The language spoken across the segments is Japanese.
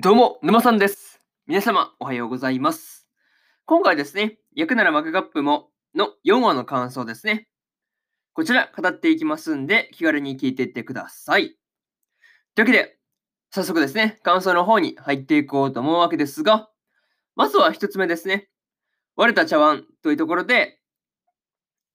どうも、沼さんです。皆様、おはようございます。今回ですね、役ならマグカップもの4話の感想ですね。こちら、語っていきますんで、気軽に聞いていってください。というわけで、早速ですね、感想の方に入っていこうと思うわけですが、まずは一つ目ですね。割れた茶碗というところで、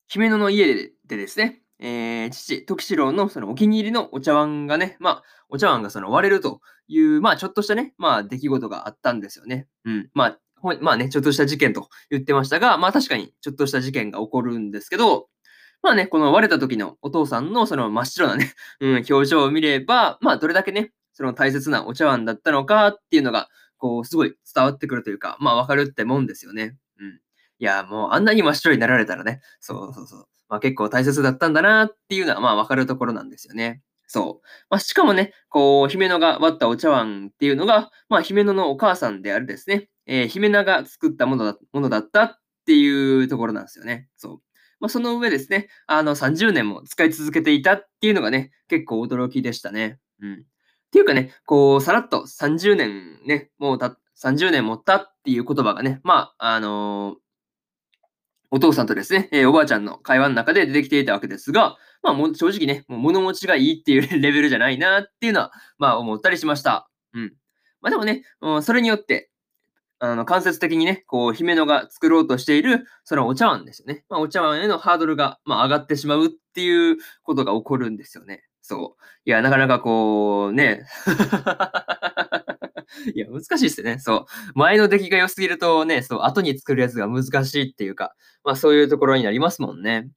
姫野の家でですね、えー父、時四郎のそのお気に入りのお茶碗がね、まあ、お茶碗がその割れるという、まあ、ちょっとしたね、まあ、出来事があったんですよね。うん。まあ、まあね、ちょっとした事件と言ってましたが、まあ確かにちょっとした事件が起こるんですけど、まあね、この割れた時のお父さんのその真っ白なね、うん、表情を見れば、まあどれだけね、その大切なお茶碗だったのかっていうのが、こう、すごい伝わってくるというか、まあわかるってもんですよね。うん。いや、もうあんなに真っ白になられたらね、そうそうそう。まあ結構大切だったんだなっていうのは、まあわかるところなんですよね。そう。まあ、しかもね、こう、姫野が割ったお茶碗っていうのが、まあ、姫野のお母さんであるですね、えー姫名が作ったものだものだったっていうところなんですよね。そう。まあ、その上ですね、あの、30年も使い続けていたっていうのがね、結構驚きでしたね。うん。っていうかね、こう、さらっと30年ね、もうた、30年もったっていう言葉がね、まあ、あのーお父さんとですね、えおばあちゃんの会話の中で出てきていたわけですが、まあ、も正直ね、もう物持ちがいいっていう レベルじゃないなっていうのは、まあ、思ったりしました。うん。まあ、でもね、うん、それによって、あの、間接的にね、こう、姫野が作ろうとしている、そのお茶碗ですよね。まあ、お茶碗へのハードルが、まあ、上がってしまうっていうことが起こるんですよね。そう。いや、なかなかこう、ね。いや、難しいっすよね。そう。前の出来が良すぎるとね、そう、後に作るやつが難しいっていうか、まあ、そういうところになりますもんね。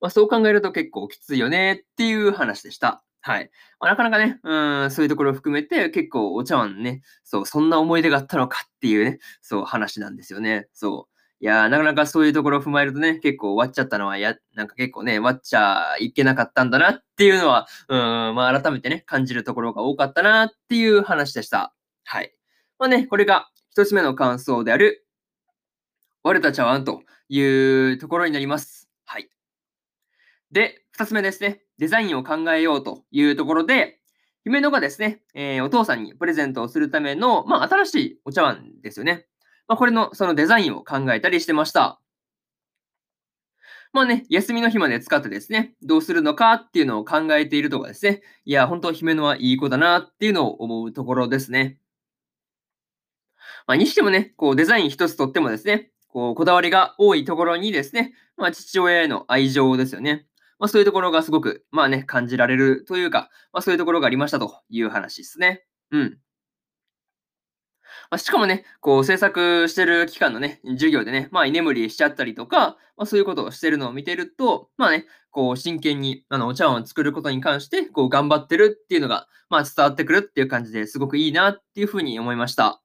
まあ、そう考えると結構きついよねっていう話でした。はい。まあ、なかなかね、うん、そういうところを含めて結構お茶碗ね、そう、そんな思い出があったのかっていうね、そう話なんですよね。そう。いやー、なかなかそういうところを踏まえるとね、結構終わっちゃったのは、や、なんか結構ね、終わっちゃいけなかったんだなっていうのは、うん、まあ改めてね、感じるところが多かったなっていう話でした。はい。まあね、これが一つ目の感想である、割れた茶碗というところになります。はい。で、二つ目ですね。デザインを考えようというところで、姫野がですね、えーお父さんにプレゼントをするための、まあ、新しいお茶碗ですよね。まあ、これのそのデザインを考えたりしてました。まあね、休みの日まで使ってですね、どうするのかっていうのを考えているとかですね、いや、本当姫野はいい子だなっていうのを思うところですね。まあ、にしてもね、こうデザイン一つとってもですね、こうこだわりが多いところにですね、まあ、父親への愛情ですよね。まあ、そういうところがすごく、まあね、感じられるというか、まあ、そういうところがありましたという話ですね。うん。まあ、しかもね、こう制作してる期間のね、授業でね、まあ居眠りしちゃったりとか、まあ、そういうことをしてるのを見てると、まあね、こう真剣にあのお茶碗を作ることに関して、こう頑張ってるっていうのが、まあ伝わってくるっていう感じですごくいいなっていうふうに思いました。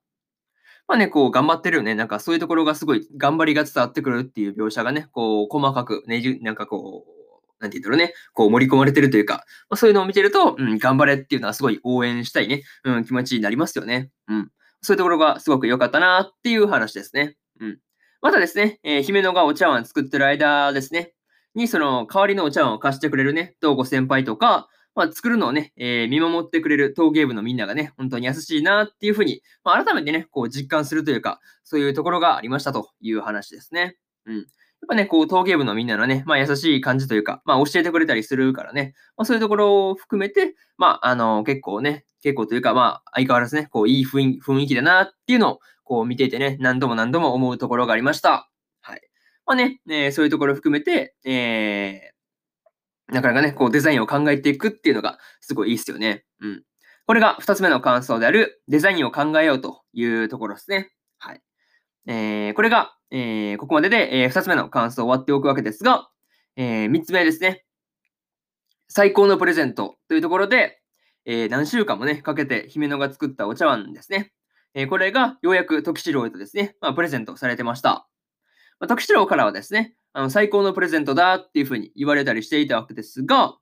まあね、こう頑張ってるよね。なんかそういうところがすごい頑張りが伝わってくるっていう描写がね、こう細かくねじ、なんかこう、なんて言うんだろうね、こう盛り込まれてるというか、まあ、そういうのを見てると、うん、頑張れっていうのはすごい応援したいね、うん、気持ちになりますよね。うん。そういうところがすごく良かったなっていう話ですね。うん。またですね、えー姫野がお茶碗作ってる間ですね、にその代わりのお茶碗を貸してくれるね、東郷先輩とか、まあ、作るのをね、えー見守ってくれる陶芸部のみんながね、本当に優しいなっていうふうに、まあ、改めてね、こう実感するというか、そういうところがありましたという話ですね。うん。やっぱね、こう、陶芸部のみんなのね、まあ、優しい感じというか、まあ、教えてくれたりするからね、まあ、そういうところを含めて、まあ、あの、結構ね、結構というか、まあ、相変わらずね、こう、いい雰囲気だなっていうのを、こう、見ていてね、何度も何度も思うところがありました。はい。まあね、えーそういうところを含めて、えー、なかなかね、こう、デザインを考えていくっていうのが、すごいいいですよね。うん。これが二つ目の感想である、デザインを考えようというところですね。はい。えー、これが、えーここまでで、えー二つ目の感想を終わっておくわけですが、えー三つ目ですね。最高のプレゼントというところで、えー何週間もね、かけて姫野が作ったお茶碗ですね。えーこれがようやく時四郎へとですね、まあ、プレゼントされてました。まあ、時四郎からはですね、あの最高のプレゼントだっていうふうに言われたりしていたわけですが、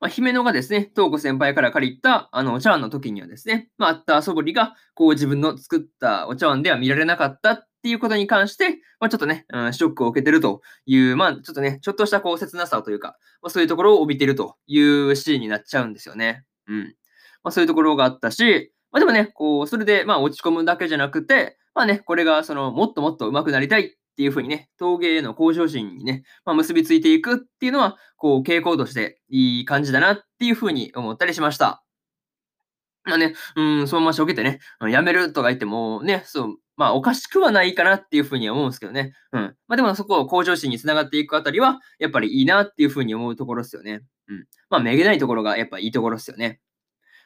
まあ、姫野がですね、東子先輩から借りたあのお茶碗の時にはですね、まあ、あった素振りが、こう自分の作ったお茶碗では見られなかったっっていうことに関して、まあ、ちょっとね、うん、ショックを受けてるという、まあ、ちょっとね、ちょっとしたこう切なさというか、まあ、そういうところを帯びてるというシーンになっちゃうんですよね。うん。まあ、そういうところがあったし、まあ、でもね、こう、それで、まあ、落ち込むだけじゃなくて、まあね、これが、その、もっともっと上手くなりたいっていう風にね、陶芸への向上心にね、まあ、結びついていくっていうのは、こう、傾向としていい感じだなっていう風に思ったりしました。まあね、うん、そのまましょげてね、やめるとか言っても、ね、そう、まあ、おかしくはないかなっていうふうには思うんですけどね。うん。まあ、でもそこを向上心につながっていくあたりは、やっぱりいいなっていうふうに思うところですよね。うん。まあ、めげないところがやっぱいいところですよね。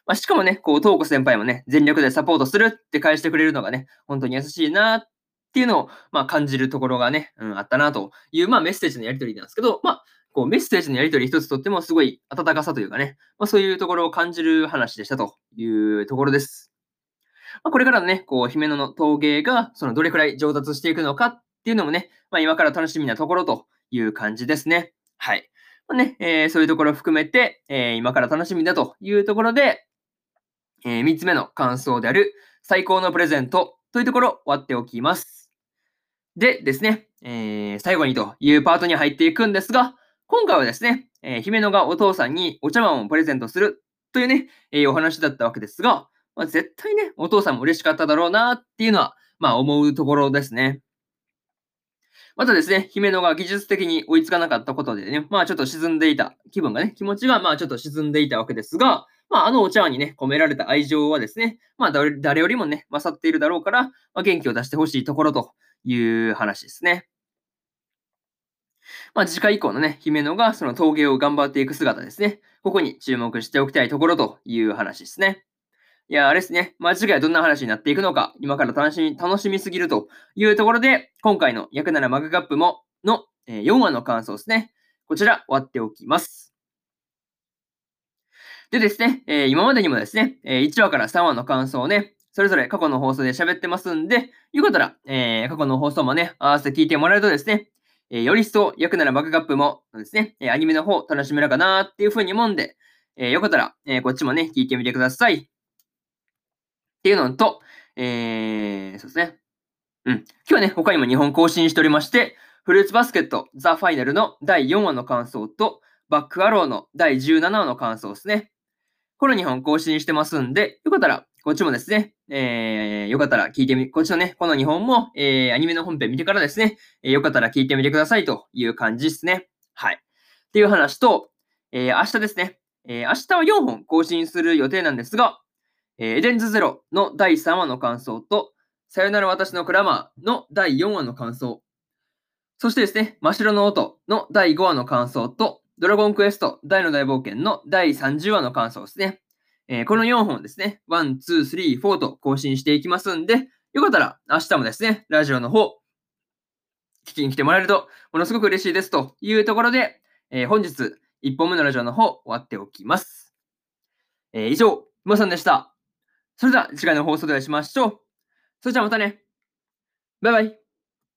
まあ、しかもね、こう、東子先輩もね、全力でサポートするって返してくれるのがね、本当に優しいなっていうのを、まあ、感じるところがね、うん、あったなという、まあ、メッセージのやり取りなんですけど、まあ、こう、メッセージのやり取り一つとってもすごい温かさというかね、まあ、そういうところを感じる話でしたというところです。まあ、これからのね、こう、姫野の陶芸が、そのどれくらい上達していくのかっていうのもね、まあ、今から楽しみなところという感じですね。はい。まあ、ね、えー、そういうところを含めて、えー、今から楽しみだというところで、えー、3つ目の感想である、最高のプレゼントというところ終わっておきます。でですね、えー、最後にというパートに入っていくんですが、今回はですね、えー、姫野がお父さんにお茶碗をプレゼントするというね、えー、お話だったわけですが、まあ、絶対ね、お父さんも嬉しかっただろうなっていうのは、まあ思うところですね。またですね、姫野が技術的に追いつかなかったことでね、まあちょっと沈んでいた気分がね、気持ちがまあちょっと沈んでいたわけですが、まああのお茶碗にね、込められた愛情はですね、まあ誰よりもね、勝っているだろうから、まあ、元気を出してほしいところという話ですね。まあ次回以降のね、姫野がその陶芸を頑張っていく姿ですね。ここに注目しておきたいところという話ですね。いや、あれですね。まあ、次回どんな話になっていくのか、今から楽しみ、楽しみすぎるというところで、今回の役ならマグカップもの、え4話の感想ですね。こちら、終わっておきます。でですね、えー、今までにもですね、え1話から3話の感想をね、それぞれ過去の放送で喋ってますんで、よかったら、え、過去の放送もね、合わせて聞いてもらえるとですね、え、より一層役ならマグカップもですね、えアニメの方楽しめるかなっていうふうに思うんで、えー、よかったら、えこっちもね、聞いてみてください。っていうのと、えー、そうですね。うん。今日はね、他にも2本更新しておりまして、フルーツバスケットザ・ファイナルの第4話の感想と、バックアローの第17話の感想ですね。この2本更新してますんで、よかったら、こっちもですね、えー、よかったら聞いてみ、こっちのね、この2本も、えー、アニメの本編見てからですね、えー、よかったら聞いてみてくださいという感じですね。はい。っていう話と、えー、明日ですね、えー、明日は4本更新する予定なんですが、えー、エデンズゼロの第3話の感想と、さよなら私のクラマーの第4話の感想、そしてですね、真っ白の音の第5話の感想と、ドラゴンクエスト大の大冒険の第30話の感想ですね。えー、この4本ですね、1、2、3、4と更新していきますんで、よかったら明日もですね、ラジオの方、聞きに来てもらえると、ものすごく嬉しいですというところで、えー、本日、1本目のラジオの方、終わっておきます。えー、以上、馬さんでした。それでは次回の放送でお会いしましょう。それじゃあまたね。バイバイ。